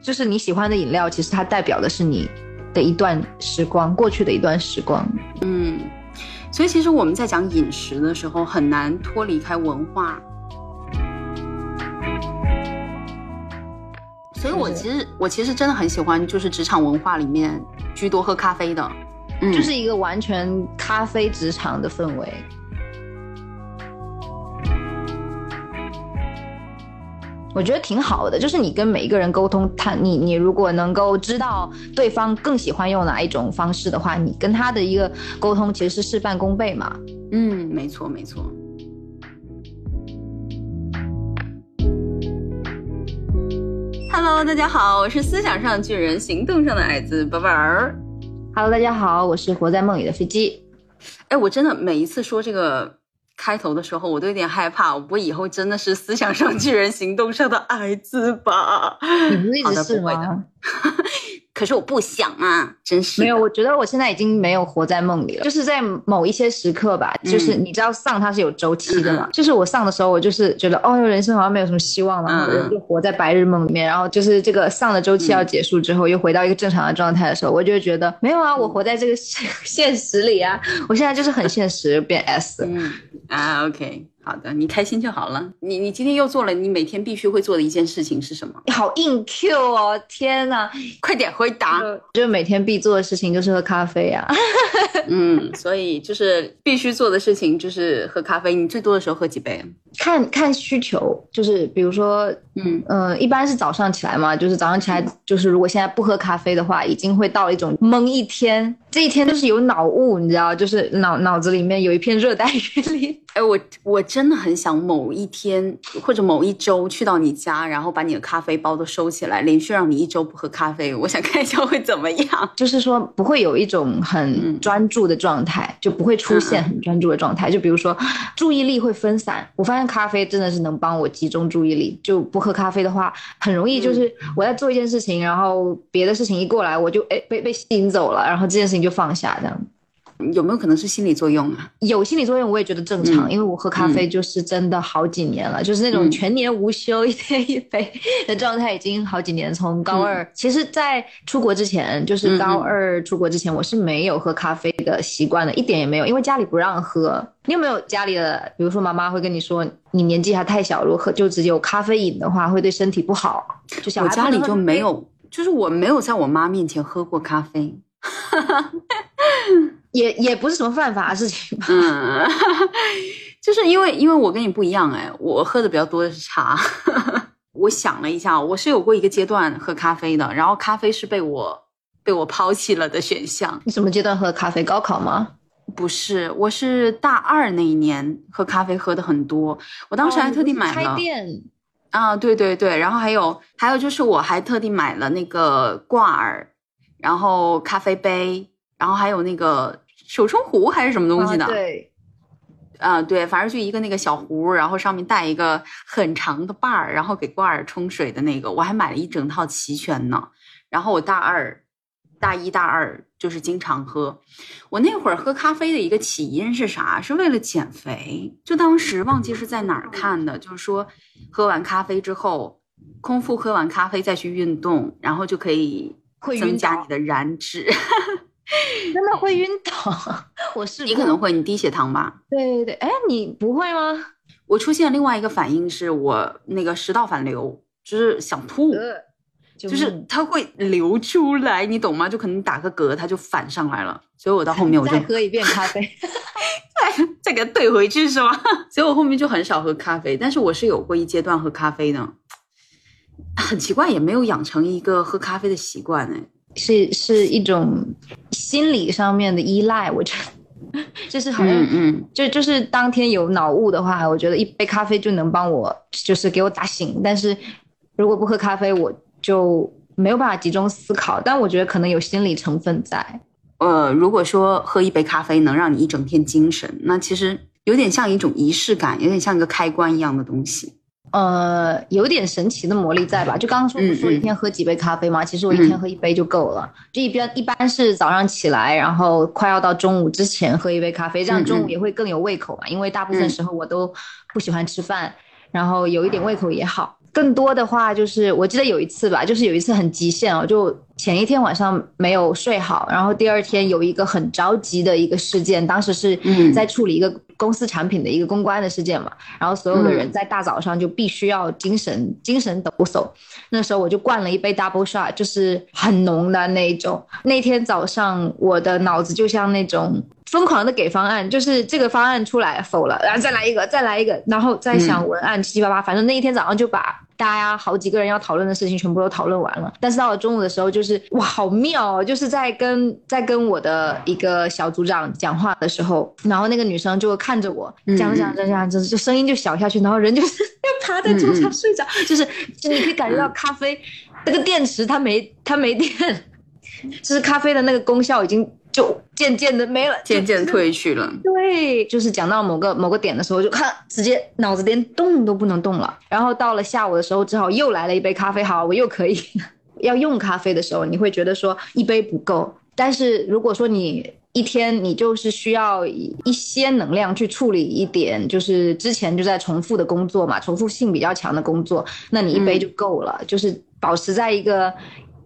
就是你喜欢的饮料，其实它代表的是你的一段时光，过去的一段时光。嗯，所以其实我们在讲饮食的时候，很难脱离开文化。所以我其实我其实真的很喜欢，就是职场文化里面居多喝咖啡的，嗯，就是一个完全咖啡职场的氛围。我觉得挺好的，就是你跟每一个人沟通，他你你如果能够知道对方更喜欢用哪一种方式的话，你跟他的一个沟通其实是事半功倍嘛。嗯，没错没错。Hello，大家好，我是思想上巨人，行动上的矮子宝宝儿。Hello，大家好，我是活在梦里的飞机。哎，我真的每一次说这个。开头的时候我都有点害怕，我以后真的是思想上巨人，行动上的矮子吧？你不会一直是吗？可是我不想啊，真是没有。我觉得我现在已经没有活在梦里了，就是在某一些时刻吧，就是你知道丧它是有周期的嘛。就是我丧的时候，我就是觉得哦，人生好像没有什么希望了，然后人就活在白日梦里面。然后就是这个丧的周期要结束之后，又回到一个正常的状态的时候，我就会觉得没有啊，我活在这个现实里啊。我现在就是很现实，变 S。嗯啊，OK。好的，你开心就好了。你你今天又做了你每天必须会做的一件事情是什么？你好硬 Q 哦！天哪，快点回答。就每天必做的事情就是喝咖啡呀。嗯，所以就是必须做的事情就是喝咖啡。你最多的时候喝几杯？看看需求，就是比如说，嗯呃，一般是早上起来嘛，就是早上起来，就是如果现在不喝咖啡的话，已经会到一种懵一天，这一天就是有脑雾，你知道，就是脑脑子里面有一片热带雨林。哎，我我真的很想某一天或者某一周去到你家，然后把你的咖啡包都收起来，连续让你一周不喝咖啡，我想看一下会怎么样。就是说不会有一种很专注的状态，就不会出现很专注的状态。就比如说注意力会分散，我发现咖啡真的是能帮我集中注意力。就不喝咖啡的话，很容易就是我在做一件事情，然后别的事情一过来，我就哎被被吸引走了，然后这件事情就放下这样。有没有可能是心理作用啊？有心理作用，我也觉得正常，因为我喝咖啡就是真的好几年了，就是那种全年无休一天一杯的状态，已经好几年。从高二，其实，在出国之前，就是高二出国之前，我是没有喝咖啡的习惯的，一点也没有，因为家里不让喝。你有没有家里的，比如说妈妈会跟你说，你年纪还太小，如果喝就直接有咖啡瘾的话，会对身体不好。就小我家里就没有，就是我没有在我妈面前喝过咖啡。也也不是什么犯法的事情吧，嗯，就是因为因为我跟你不一样哎，我喝的比较多的是茶。我想了一下，我是有过一个阶段喝咖啡的，然后咖啡是被我被我抛弃了的选项。你什么阶段喝咖啡？高考吗？不是，我是大二那一年喝咖啡喝的很多，我当时还特地买了开店啊，对对对，然后还有还有就是我还特地买了那个挂耳，然后咖啡杯。然后还有那个手冲壶还是什么东西的？对，啊对，反正就一个那个小壶，然后上面带一个很长的把儿，然后给挂耳冲水的那个，我还买了一整套齐全呢。然后我大二、大一、大二就是经常喝。我那会儿喝咖啡的一个起因是啥？是为了减肥。就当时忘记是在哪儿看的，就是说喝完咖啡之后，空腹喝完咖啡再去运动，然后就可以增加你的燃脂。真的会晕倒，我是你可能会，你低血糖吧？对对对，哎，你不会吗？我出现另外一个反应是我那个食道反流，就是想吐，就是它会流出来，你懂吗？就可能打个嗝，它就反上来了，所以我到后面我就 再喝一遍咖啡，再再给它怼回去是吗？所以我后面就很少喝咖啡，但是我是有过一阶段喝咖啡的，很奇怪，也没有养成一个喝咖啡的习惯哎。是是一种心理上面的依赖，我觉得就是好像，嗯，就就是当天有脑雾的话，我觉得一杯咖啡就能帮我，就是给我打醒。但是如果不喝咖啡，我就没有办法集中思考。但我觉得可能有心理成分在。呃，如果说喝一杯咖啡能让你一整天精神，那其实有点像一种仪式感，有点像一个开关一样的东西。呃，有点神奇的魔力在吧？就刚刚说不说一天喝几杯咖啡吗？其实我一天喝一杯就够了。就一边一般是早上起来，然后快要到中午之前喝一杯咖啡，这样中午也会更有胃口嘛。因为大部分时候我都不喜欢吃饭，然后有一点胃口也好。更多的话就是，我记得有一次吧，就是有一次很极限哦，就前一天晚上没有睡好，然后第二天有一个很着急的一个事件，当时是在处理一个。公司产品的一个公关的事件嘛，然后所有的人在大早上就必须要精神精神抖擞。那时候我就灌了一杯 double shot，就是很浓的那种。那天早上我的脑子就像那种疯狂的给方案，就是这个方案出来否了，然后再来一个，再来一个，然后再想文案七七八八，反正那一天早上就把。大家好几个人要讨论的事情全部都讨论完了，但是到了中午的时候，就是哇，好妙哦！就是在跟在跟我的一个小组长讲话的时候，然后那个女生就看着我讲讲讲讲，就就声音就小下去，然后人就是要趴在桌上睡着，就是就你可以感觉到咖啡那个电池它没它没电，就是咖啡的那个功效已经。就渐渐的没了，渐渐退去了。对，就是讲到某个某个点的时候，就看直接脑子连动都不能动了。然后到了下午的时候，只好又来了一杯咖啡。好，我又可以 要用咖啡的时候，你会觉得说一杯不够。但是如果说你一天你就是需要一些能量去处理一点，就是之前就在重复的工作嘛，重复性比较强的工作，那你一杯就够了，就是保持在一个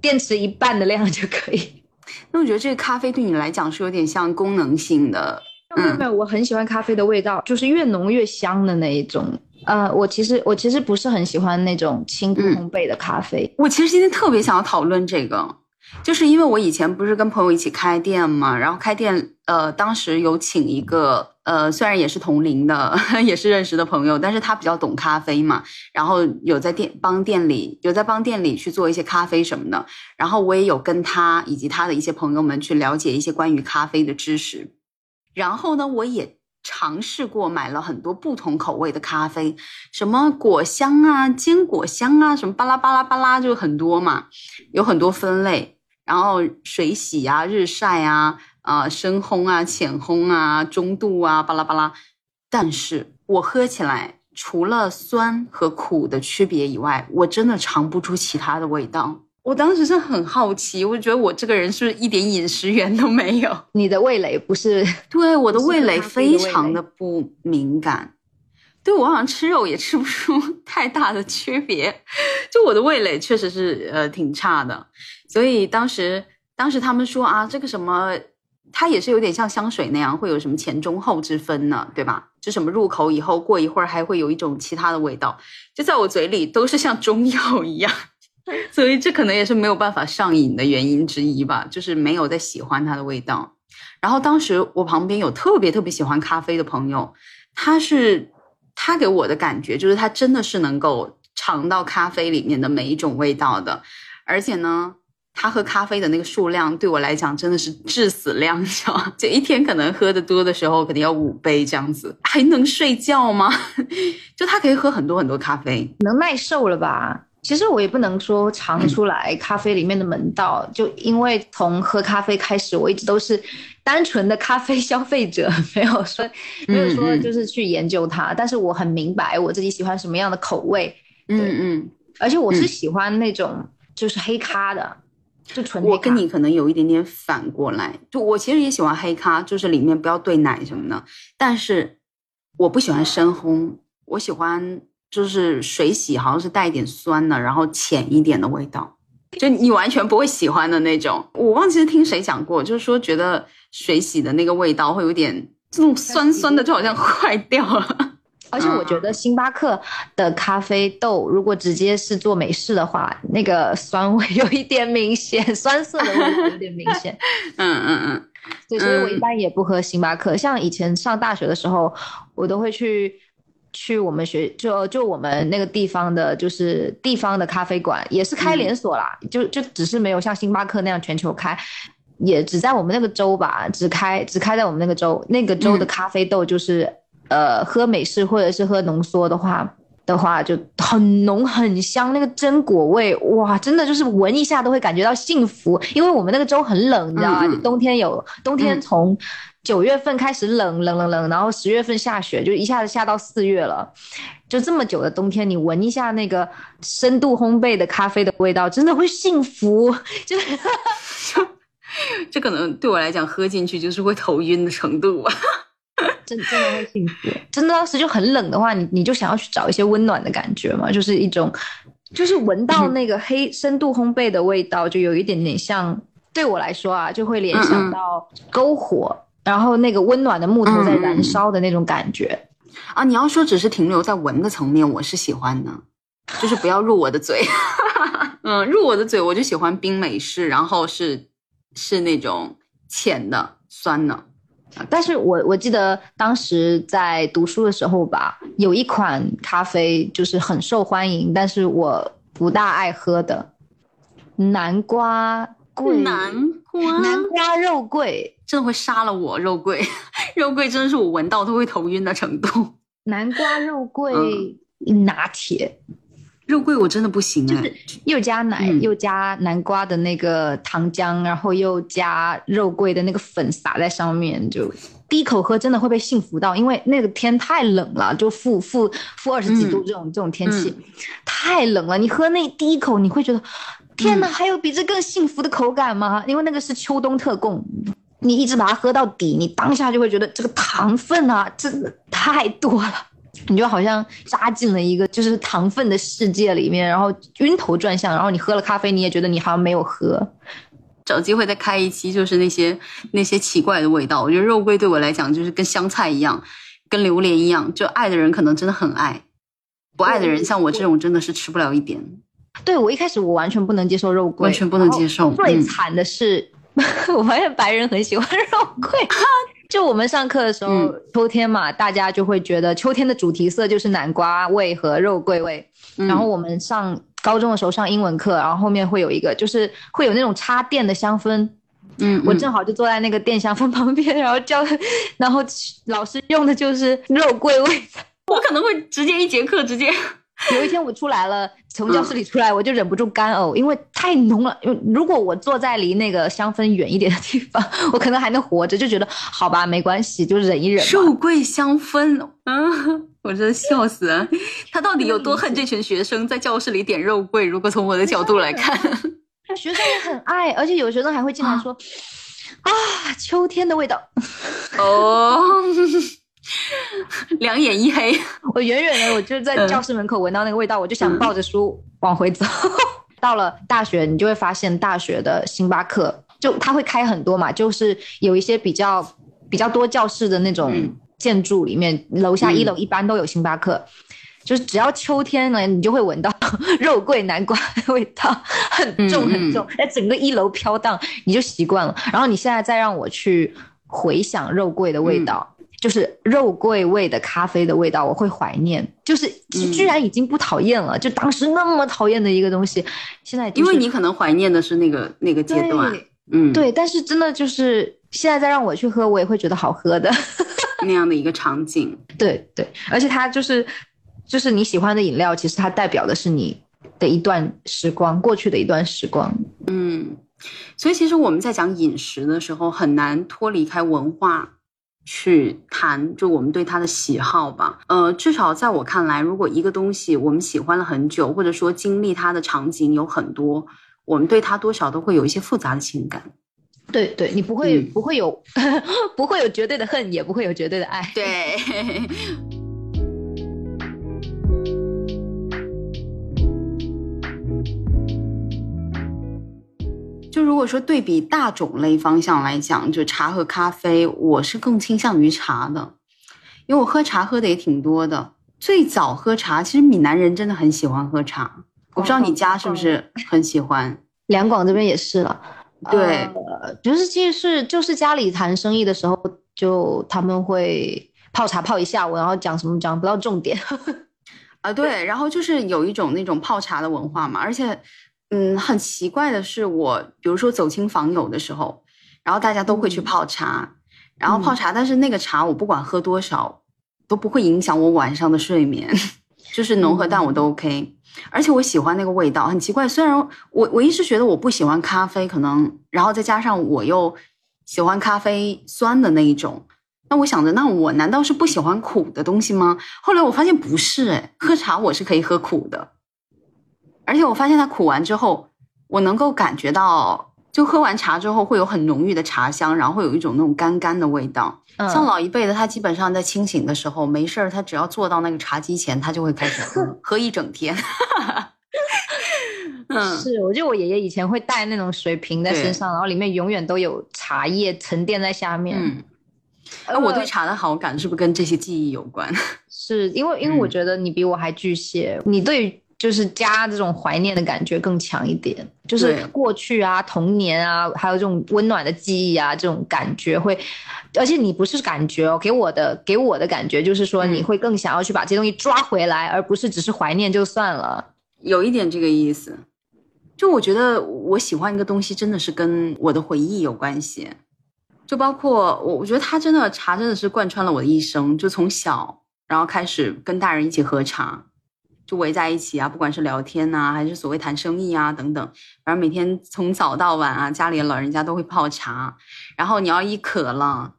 电池一半的量就可以。那我觉得这个咖啡对你来讲是有点像功能性的。没有没有，我很喜欢咖啡的味道，就是越浓越香的那一种。呃，我其实我其实不是很喜欢那种轻度烘焙的咖啡。我其实今天特别想要讨论这个。就是因为我以前不是跟朋友一起开店嘛，然后开店，呃，当时有请一个，呃，虽然也是同龄的，也是认识的朋友，但是他比较懂咖啡嘛，然后有在店帮店里，有在帮店里去做一些咖啡什么的，然后我也有跟他以及他的一些朋友们去了解一些关于咖啡的知识，然后呢，我也尝试过买了很多不同口味的咖啡，什么果香啊、坚果香啊，什么巴拉巴拉巴拉，就很多嘛，有很多分类。然后水洗啊、日晒啊、啊深烘啊、浅烘啊、中度啊，巴拉巴拉。但是我喝起来，除了酸和苦的区别以外，我真的尝不出其他的味道。我当时是很好奇，我觉得我这个人是不是一点饮食源都没有？你的味蕾不是？对，我的味蕾非常的不敏感。对我好像吃肉也吃不出 太大的区别，就我的味蕾确实是呃挺差的。所以当时，当时他们说啊，这个什么，它也是有点像香水那样，会有什么前中后之分呢，对吧？就什么入口以后，过一会儿还会有一种其他的味道，就在我嘴里都是像中药一样。所以这可能也是没有办法上瘾的原因之一吧，就是没有在喜欢它的味道。然后当时我旁边有特别特别喜欢咖啡的朋友，他是他给我的感觉就是他真的是能够尝到咖啡里面的每一种味道的，而且呢。他喝咖啡的那个数量对我来讲真的是致死量，你知道吗？就一天可能喝的多的时候，可能要五杯这样子，还能睡觉吗？就他可以喝很多很多咖啡，能耐受了吧？其实我也不能说尝出来咖啡里面的门道，就因为从喝咖啡开始，我一直都是单纯的咖啡消费者，没有说没有说就是去研究它，但是我很明白我自己喜欢什么样的口味，嗯嗯，而且我是喜欢那种就是黑咖的。就纯我跟你可能有一点点反过来，就我其实也喜欢黑咖，就是里面不要兑奶什么的，但是我不喜欢深烘，我喜欢就是水洗，好像是带一点酸的，然后浅一点的味道，就你完全不会喜欢的那种。我忘记是听谁讲过，就是说觉得水洗的那个味道会有点这种酸酸的，就好像 坏掉了。而且我觉得星巴克的咖啡豆，如果直接是做美式的话，那个酸味有一点明显，酸涩的味道有点明显。嗯嗯嗯，对，所以我一般也不喝星巴克。像以前上大学的时候，我都会去去我们学就就我们那个地方的，就是地方的咖啡馆，也是开连锁啦，就就只是没有像星巴克那样全球开，也只在我们那个州吧，只开只开在我们那个州，那个州的咖啡豆就是。呃，喝美式或者是喝浓缩的话，的话就很浓很香，那个榛果味，哇，真的就是闻一下都会感觉到幸福。因为我们那个州很冷，你知道吗？就冬天有冬天从九月份开始冷冷冷冷，然后十月份下雪，就一下子下到四月了。就这么久的冬天，你闻一下那个深度烘焙的咖啡的味道，真的会幸福。就这可能对我来讲，喝进去就是会头晕的程度啊。真真的会幸福，真的当时就很冷的话，你你就想要去找一些温暖的感觉嘛，就是一种，就是闻到那个黑深度烘焙的味道，就有一点点像，对我来说啊，就会联想到篝火，然后那个温暖的木头在燃烧的那种感觉。啊。你要说只是停留在闻的层面，我是喜欢的，就是不要入我的嘴，嗯，入我的嘴我就喜欢冰美式，然后是是那种浅的酸的。但是我我记得当时在读书的时候吧，有一款咖啡就是很受欢迎，但是我不大爱喝的南瓜桂，南瓜？南瓜肉桂。真的会杀了我，肉桂。肉桂真的是我闻到都会头晕的程度。南瓜肉桂拿铁。肉桂我真的不行就是，又加奶又加南瓜的那个糖浆，然后又加肉桂的那个粉撒在上面，就第一口喝真的会被幸福到，因为那个天太冷了，就负负负二十几度这种这种天气太冷了，你喝那第一口你会觉得天哪，还有比这更幸福的口感吗？因为那个是秋冬特供，你一直把它喝到底，你当下就会觉得这个糖分啊真的太多了。你就好像扎进了一个就是糖分的世界里面，然后晕头转向，然后你喝了咖啡，你也觉得你好像没有喝。找机会再开一期，就是那些那些奇怪的味道。我觉得肉桂对我来讲就是跟香菜一样，跟榴莲一样，就爱的人可能真的很爱，不爱的人像我这种真的是吃不了一点。对我一开始我完全不能接受肉桂，完全不能接受。最惨的是，我发现白人很喜欢肉桂。就我们上课的时候，秋天嘛，大家就会觉得秋天的主题色就是南瓜味和肉桂味。然后我们上高中的时候上英文课，然后后面会有一个，就是会有那种插电的香氛。嗯，我正好就坐在那个电香氛旁边，然后教，然 后老师用的就是肉桂味。我可能会直接一节课直接。有一天我出来了，从教室里出来，我就忍不住干呕，因为太浓了。如果我坐在离那个香氛远一点的地方，我可能还能活着，就觉得好吧，没关系，就忍一忍。肉桂香氛，嗯，我真的笑死了。他到底有多恨这群学生在教室里点肉桂？如果从我的角度来看，学生也很爱，而且有学生还会进来说啊，秋天的味道。哦。两眼一黑，我远远的，我就在教室门口闻到那个味道，我就想抱着书往回走。到了大学，你就会发现大学的星巴克就它会开很多嘛，就是有一些比较比较多教室的那种建筑里面，楼下一楼一般都有星巴克。就是只要秋天呢，你就会闻到 肉桂南瓜的味道，很重很重，在整个一楼飘荡，你就习惯了。然后你现在再让我去回想肉桂的味道。就是肉桂味的咖啡的味道，我会怀念。就是居然已经不讨厌了，就当时那么讨厌的一个东西，现在因为你可能怀念的是那个那个阶段，嗯，对。但是真的就是现在再让我去喝，我也会觉得好喝的 那样的一个场景。对对，而且它就是就是你喜欢的饮料，其实它代表的是你的一段时光，过去的一段时光。嗯，所以其实我们在讲饮食的时候，很难脱离开文化。去谈，就我们对它的喜好吧。呃，至少在我看来，如果一个东西我们喜欢了很久，或者说经历它的场景有很多，我们对它多少都会有一些复杂的情感。对对，你不会不会有 不会有绝对的恨，也不会有绝对的爱。对。就如果说对比大种类方向来讲，就茶和咖啡，我是更倾向于茶的，因为我喝茶喝的也挺多的。最早喝茶，其实闽南人真的很喜欢喝茶，我不知道你家是不是很喜欢。两广这边也是了，对，就是其实是就是家里谈生意的时候，就他们会泡茶泡一下午，然后讲什么讲不到重点。啊，对，然后就是有一种那种泡茶的文化嘛，而且。嗯，很奇怪的是，我比如说走亲访友的时候，然后大家都会去泡茶，然后泡茶，但是那个茶我不管喝多少，都不会影响我晚上的睡眠。就是浓和淡我都 OK，、而且我喜欢那个味道，很奇怪。虽然我我一直觉得我不喜欢咖啡，可能然后再加上我又喜欢咖啡酸的那一种，那我想着，那我难道是不喜欢苦的东西吗？后来我发现不是，哎，喝茶我是可以喝苦的，而且我发现它苦完之后，我能够感觉到，就喝完茶之后会有很浓郁的茶香，然后会有一种那种干干的味道。嗯像老一辈的，他基本上在清醒的时候没事儿，他只要坐到那个茶几前，他就会开始喝，喝一整天。嗯，是，我记得我爷爷以前会带那种水瓶在身上，然后里面永远都有茶叶沉淀在下面。嗯，呃那我对茶的好感是不是跟这些记忆有关？是因为因为我嗯觉得你比我还巨蟹，你对就是家这种怀念的感觉更强一点，就是过去啊、童年啊，还有这种温暖的记忆啊，这种感觉会，而且你不是感觉哦，给我的给我的感觉就是说嗯你会更想要去把这些东西抓回来，而不是只是怀念就算了。有一点这个意思。就我觉得我喜欢一个东西，真的是跟我的回忆有关系。就包括我，我觉得它真的茶真的是贯穿了我的一生。就从小，然后开始跟大人一起喝茶，就围在一起啊，不管是聊天呐、还是所谓谈生意啊等等，反正每天从早到晚啊，家里的老人家都会泡茶。然后你要一渴了，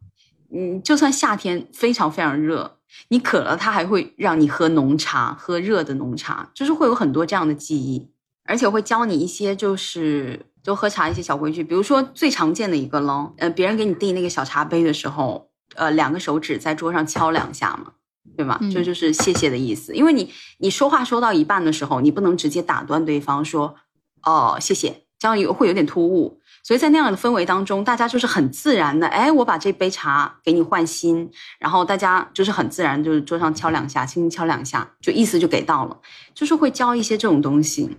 嗯，就算夏天非常非常热，你渴了，他还会让你喝浓茶，喝热的浓茶，就是会有很多这样的记忆，而且会教你一些就是就喝茶一些小规矩，比如说最常见的一个咯，呃，别人给你递那个小茶杯的时候，呃，两个手指在桌上敲两下嘛。对吧？嗯这就是谢谢的意思，因为你你说话说到一半的时候，你不能直接打断对方说哦谢谢，这样有会有点突兀。所以在那样的氛围当中，大家就是很自然的，哎，我把这杯茶给你换新，然后大家就是很自然，就是桌上敲两下，轻轻敲两下，就意思就给到了，就是会教一些这种东西。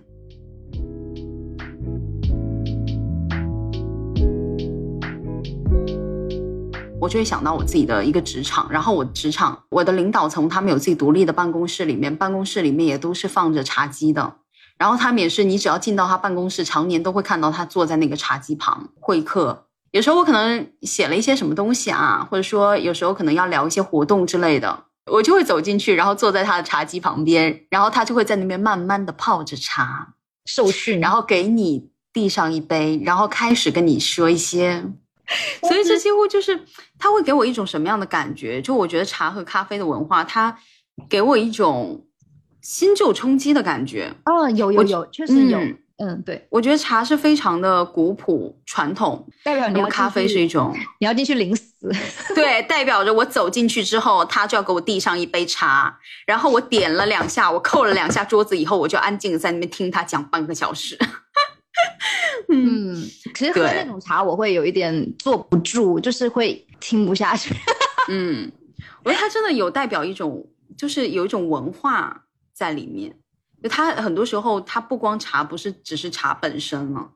我就会想到我自己的一个职场，然后我职场我的领导层他们有自己独立的办公室，里面办公室里面也都是放着茶几的，然后他们也是你只要进到他办公室，常年都会看到他坐在那个茶几旁会客。有时候我可能写了一些什么东西啊，或者说有时候可能要聊一些活动之类的，我就会走进去，然后坐在他的茶几旁边，然后他就会在那边慢慢的泡着茶，受训，然后给你递上一杯，然后开始跟你说一些，所以这几乎就是他会给我一种什么样的感觉？就我觉得茶和咖啡的文化，它给我一种新旧冲击的感觉。哦，有有有，确实有，嗯嗯，对，我觉得茶是非常的古朴传统，代表你要咖啡是一种你要进去领死，对，代表着我走进去之后，他就要给我递上一杯茶，然后我点了两下，我扣了两下桌子以后，我就安静的在那边听他讲半个小时。嗯，嗯，其实喝对那种茶我会有一点坐不住，就是会听不下去。嗯，我觉得它真的有代表一种，就是有一种文化在里面。就它很多时候，它不光茶不是只是茶本身了，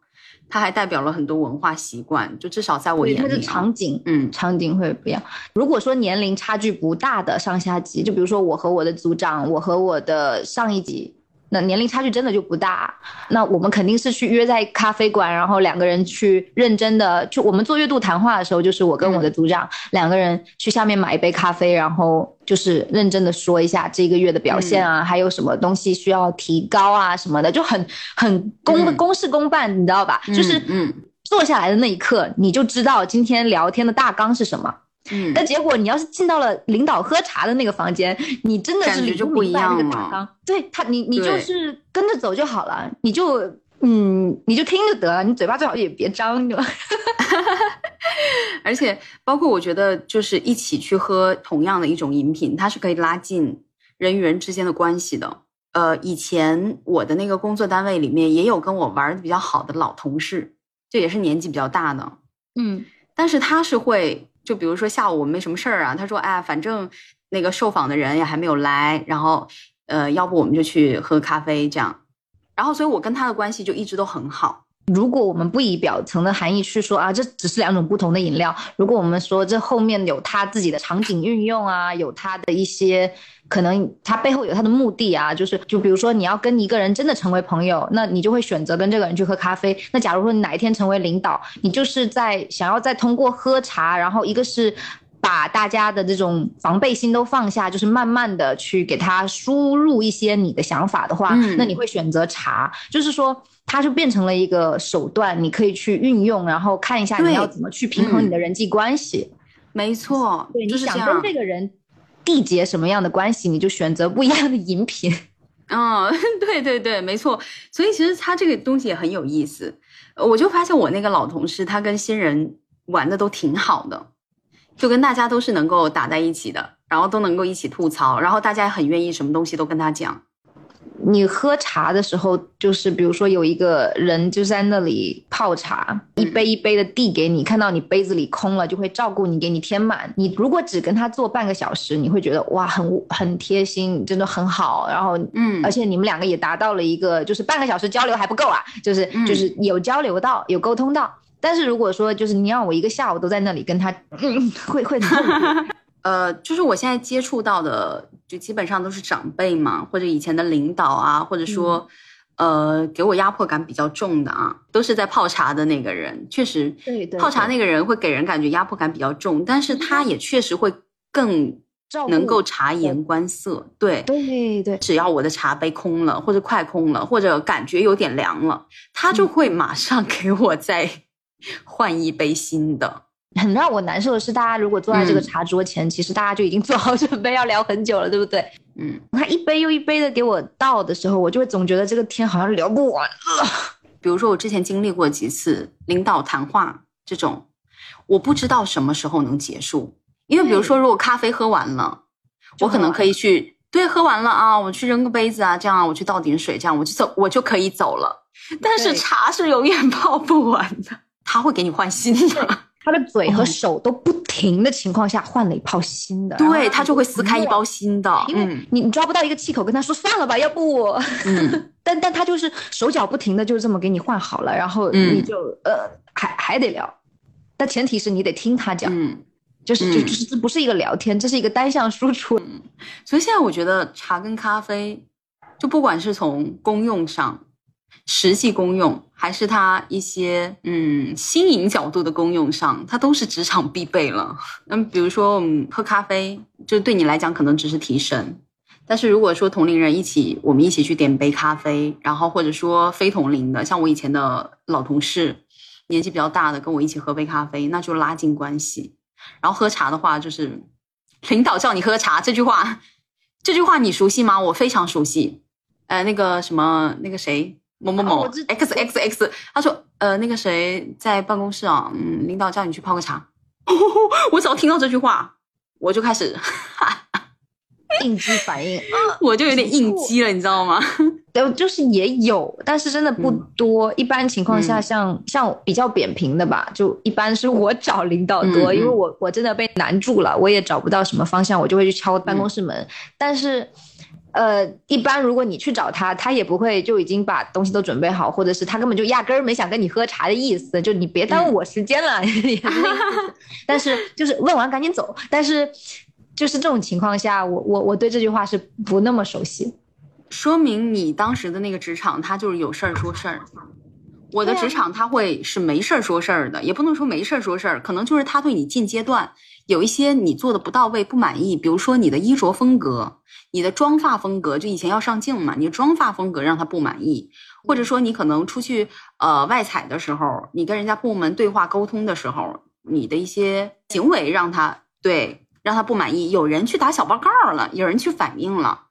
它还代表了很多文化习惯。就至少在我眼里、啊，场景，嗯场景会不一样。如果说年龄差距不大的上下级，就比如说我和我的组长，我和我的上一级，那年龄差距真的就不大。那我们肯定是去约在咖啡馆，然后两个人去认真的，就我们做月度谈话的时候，就是我跟我的组长、两个人去下面买一杯咖啡，然后就是认真的说一下这个月的表现啊，还有什么东西需要提高啊什么的，就很很公、嗯公事公办，你知道吧？就是嗯坐下来的那一刻，你就知道今天聊天的大纲是什么。嗯但结果你要是进到了领导喝茶的那个房间，你真的是理感觉就不明白那个一样了大纲。对他，你你就是跟着走就好了，你就嗯，你就听就得了，你嘴巴最好也别张着。而且包括我觉得，就是一起去喝同样的一种饮品，它是可以拉近人与人之间的关系的。呃，以前我的那个工作单位里面也有跟我玩的比较好的老同事，这也是年纪比较大的，嗯但是他是会，就比如说下午我没什么事儿啊，他说，哎，反正那个受访的人也还没有来，然后，呃，要不我们就去喝咖啡这样，然后，所以我跟他的关系就一直都很好。如果我们不以表层的含义去说啊，这只是两种不同的饮料，如果我们说这后面有他自己的场景运用啊，有他的一些可能，他背后有他的目的啊，就是就比如说你要跟一个人真的成为朋友，那你就会选择跟这个人去喝咖啡。那假如说你哪一天成为领导，你就是在想要再通过喝茶，然后一个是。把大家的这种防备心都放下，就是慢慢的去给他输入一些你的想法的话，那你会选择茶，就是说它就变成了一个手段，你可以去运用，然后看一下你要怎么去平衡你的人际关系。没错，对，你想跟这个人缔结什么样的关系，你就选择不一样的饮品。嗯，对对对，没错。所以其实他这个东西也很有意思。我就发现我那个老同事，他跟新人玩的都挺好的。就跟大家都是能够打在一起的，然后都能够一起吐槽，然后大家也很愿意什么东西都跟他讲。你喝茶的时候，就是比如说有一个人就在那里泡茶，一杯一杯的递给你，看到你杯子里空了，就会照顾你，给你添满。你如果只跟他坐半个小时，你会觉得哇，很很贴心，真的很好。然后，嗯，而且你们两个也达到了一个，就是半个小时交流还不够啊，就是就是有交流到，有沟通到。但是如果说就是你让我一个下午都在那里跟他，嗯，会会很痛苦。呃，就是我现在接触到的，就基本上都是长辈嘛，或者以前的领导啊，或者说，呃，给我压迫感比较重的啊，都是在泡茶的那个人。确实，对对，泡茶那个人会给人感觉压迫感比较重，但是他也确实会更能够察言观色。对对对，只要我的茶杯空了，或者快空了，或者感觉有点凉了，他就会马上 给我再。换一杯新的，很让我难受的是，大家如果坐在这个茶桌前，其实大家就已经做好 准备要聊很久了，对不对？嗯，他一杯又一杯的给我倒的时候，我就会总觉得这个天好像聊不完了。比如说我之前经历过几次领导谈话这种，我不知道什么时候能结束，因为比如说如果咖啡喝完了，我可能可以去对喝完了啊，我去扔个杯子啊，这样啊我去倒点水，这样我就走，我就可以走了。但是茶是永远 泡不完的。他会给你换新的，他的嘴和手都不停的情况下换了一泡新的，对他就会撕开一包新的，因为你你抓不到一个气口，跟他说算了吧，要不，嗯，但但他就是手脚不停的就这么给你换好了，然后你就呃还还得聊，但前提是你得听他讲，嗯，就是就就是这不是一个聊天，这是一个单向输出，所以现在我觉得茶跟咖啡，就不管是从功用上。实际功用还是它一些嗯新颖角度的功用上，它都是职场必备了。那么比如说我们喝咖啡，就对你来讲可能只是提神，但是如果说同龄人一起，我们一起去点杯咖啡，然后或者说非同龄的，像我以前的老同事，年纪比较大的跟我一起喝杯咖啡，那就拉近关系。然后喝茶的话，就是领导叫你喝茶这句话，这句话你熟悉吗？我非常熟悉。呃，那个什么，那个谁。某某某 x x x，他说，呃，那个谁在办公室啊，嗯，领导叫你去泡个茶。我只要听到这句话，我就开始 应激反应，我就有点应激了，你知道吗？对，就是也有，但是真的不多。一般情况下，像像比较扁平的吧，就一般是我找领导多，因为我我真的被难住了，我也找不到什么方向，我就会去敲办公室门。但是。呃，一般如果你去找他，他也不会就已经把东西都准备好，或者是他根本就压根儿没想跟你喝茶的意思，就你别耽误我时间了。但是就是问完赶紧走。但是就是这种情况下，我我我对这句话是不那么熟悉。说明你当时的那个职场，他就是有事儿说事儿。我的职场他会是没事儿说事儿的，也不能说没事儿说事儿，可能就是他对你近阶段有一些你做的不到位、不满意，比如说你的衣着风格。你的妆发风格，就以前要上镜嘛，你的妆发风格让他不满意，或者说你可能出去呃外采的时候，你跟人家部门对话沟通的时候，你的一些行为让他对让他不满意，有人去打小报告了，有人去反映了，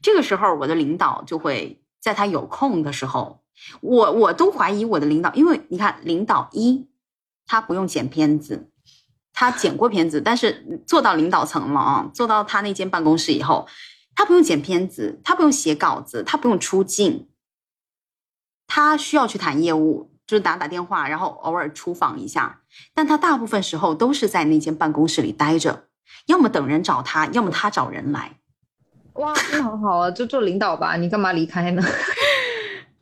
这个时候我的领导就会在他有空的时候，我我都怀疑我的领导，因为你看领导一他不用剪片子，他剪过片子，但是做到领导层了啊，做到他那间办公室以后。他不用剪片子，他不用写稿子，他不用出镜，他需要去谈业务，就是打打电话，然后偶尔出访一下。但他大部分时候都是在那间办公室里待着，要么等人找他，要么他找人来。哇，那很好啊，就做领导吧，你干嘛离开呢？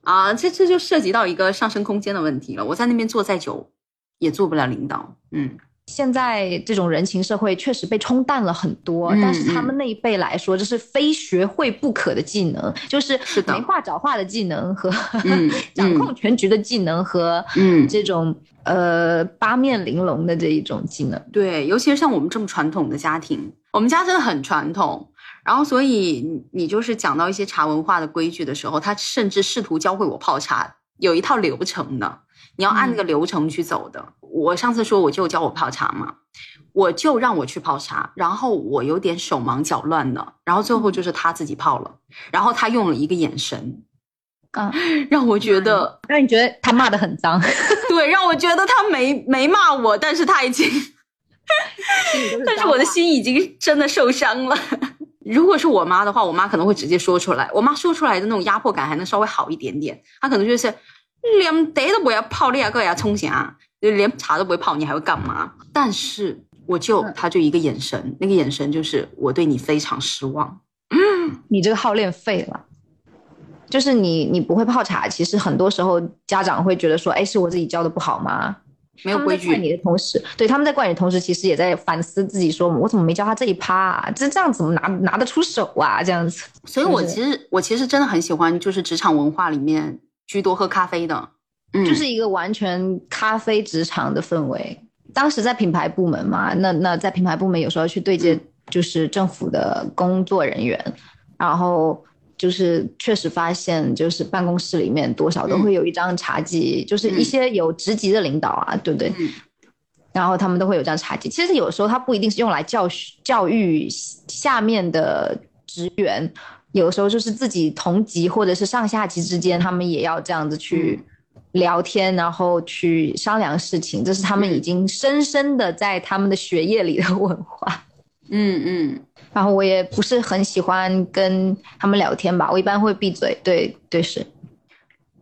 啊，这这就涉及到一个上升空间的问题了。我在那边做再久，也做不了领导。嗯，现在这种人情社会确实被冲淡了很多，嗯但是他们那一辈来说，这是非学会不可的技能，就是是的没话找话的技能和嗯 掌控全局的技能和嗯这种呃八面玲珑的这一种技能。对，尤其是像我们这么传统的家庭，我们家真的很传统。然后，所以你你就是讲到一些茶文化的规矩的时候，他甚至试图教会我泡茶，有一套流程的，你要按那个流程去走的。我上次说我舅教我泡茶嘛，我就让我去泡茶，然后我有点手忙脚乱的，然后最后就是他自己泡了，然后他用了一个眼神，啊，让我觉得让你觉得他骂的很脏，对，让我觉得他没没骂我，但是他已经。但是我的心已经真的受伤了。如果是我妈的话，我妈可能会直接说出来。我妈说出来的那种压迫感还能稍微好一点点，她可能就是连茶都不要泡，你还个呀冲啥？就连茶都不会泡，你还会干嘛？但是我舅他就一个眼神，那个眼神就是我对你非常失望。你这个号练废了。就是你，你不会泡茶，其实很多时候家长会觉得说，哎，是我自己教的不好吗？没有规矩。你的同时，对他们在怪你的同时，其实也在反思自己，说我怎么没教他这一趴啊？这这样怎么拿拿得出手啊？这样子。所以我其实我其实真的很喜欢，就是职场文化里面居多喝咖啡的，嗯，就是一个完全咖啡职场的氛围。当时在品牌部门嘛，那那在品牌部门有时候去对接就是政府的工作人员，然后。就是确实发现，就是办公室里面多少都会有一张茶几，就是一些有职级的领导啊，对不对？嗯、然后他们都会有这样茶几。其实有时候它不一定是用来教学教育下面的职员，有时候就是自己同级或者是上下级之间，他们也要这样子去聊天，然后去商量事情。这是他们已经深深的在他们的血液里的 文化。嗯嗯。然后我也不是很喜欢跟他们聊天吧，我一般会闭嘴。对对是，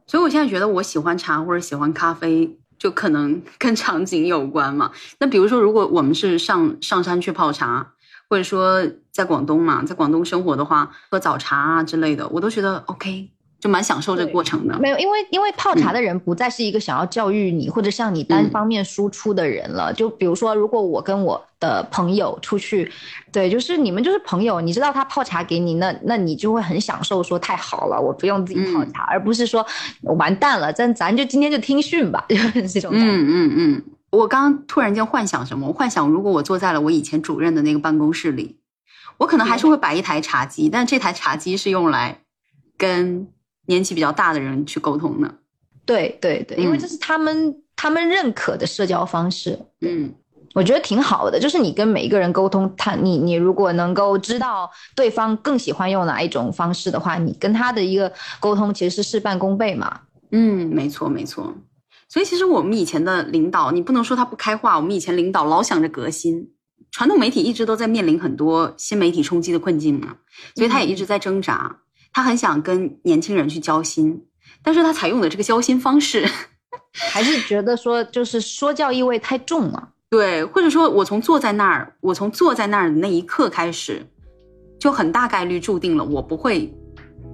所以我现在觉得我喜欢茶或者喜欢咖啡，就可能跟场景有关嘛。那比如说，如果我们是上上山去泡茶，或者说在广东嘛，在广东生活的话，喝早茶啊之类的，我都觉得 OK。就蛮享受这个过程的，没有，因为因为泡茶的人不再是一个想要教育你、嗯、或者向你单方面输出的人了。嗯、就比如说，如果我跟我的朋友出去，对，就是你们就是朋友，你知道他泡茶给你，那那你就会很享受，说太好了，我不用自己泡茶，嗯、而不是说完蛋了，咱咱就今天就听训吧，就是这种感觉。嗯嗯嗯，我刚刚突然间幻想什么？我幻想如果我坐在了我以前主任的那个办公室里，我可能还是会摆一台茶几，但这台茶几是用来跟。年纪比较大的人去沟通呢，对对对，因为这是他们、嗯、他们认可的社交方式，嗯，我觉得挺好的。就是你跟每一个人沟通，他你你如果能够知道对方更喜欢用哪一种方式的话，你跟他的一个沟通其实是事半功倍嘛。嗯，没错没错。所以其实我们以前的领导，你不能说他不开化，我们以前领导老想着革新，传统媒体一直都在面临很多新媒体冲击的困境嘛，所以他也一直在挣扎。嗯他很想跟年轻人去交心，但是他采用的这个交心方式，还是觉得说就是说教意味太重了。对，或者说我从坐在那儿，我从坐在那儿的那一刻开始，就很大概率注定了我不会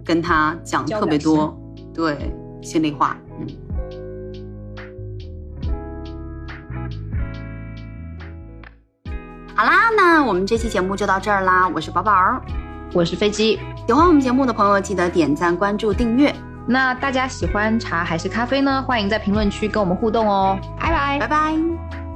跟他讲特别多，对心里话。嗯。好啦，那我们这期节目就到这儿啦。我是宝宝，我是飞机。喜欢我们节目的朋友，记得点赞、关注、订阅。那大家喜欢茶还是咖啡呢？欢迎在评论区跟我们互动哦。拜拜，拜拜。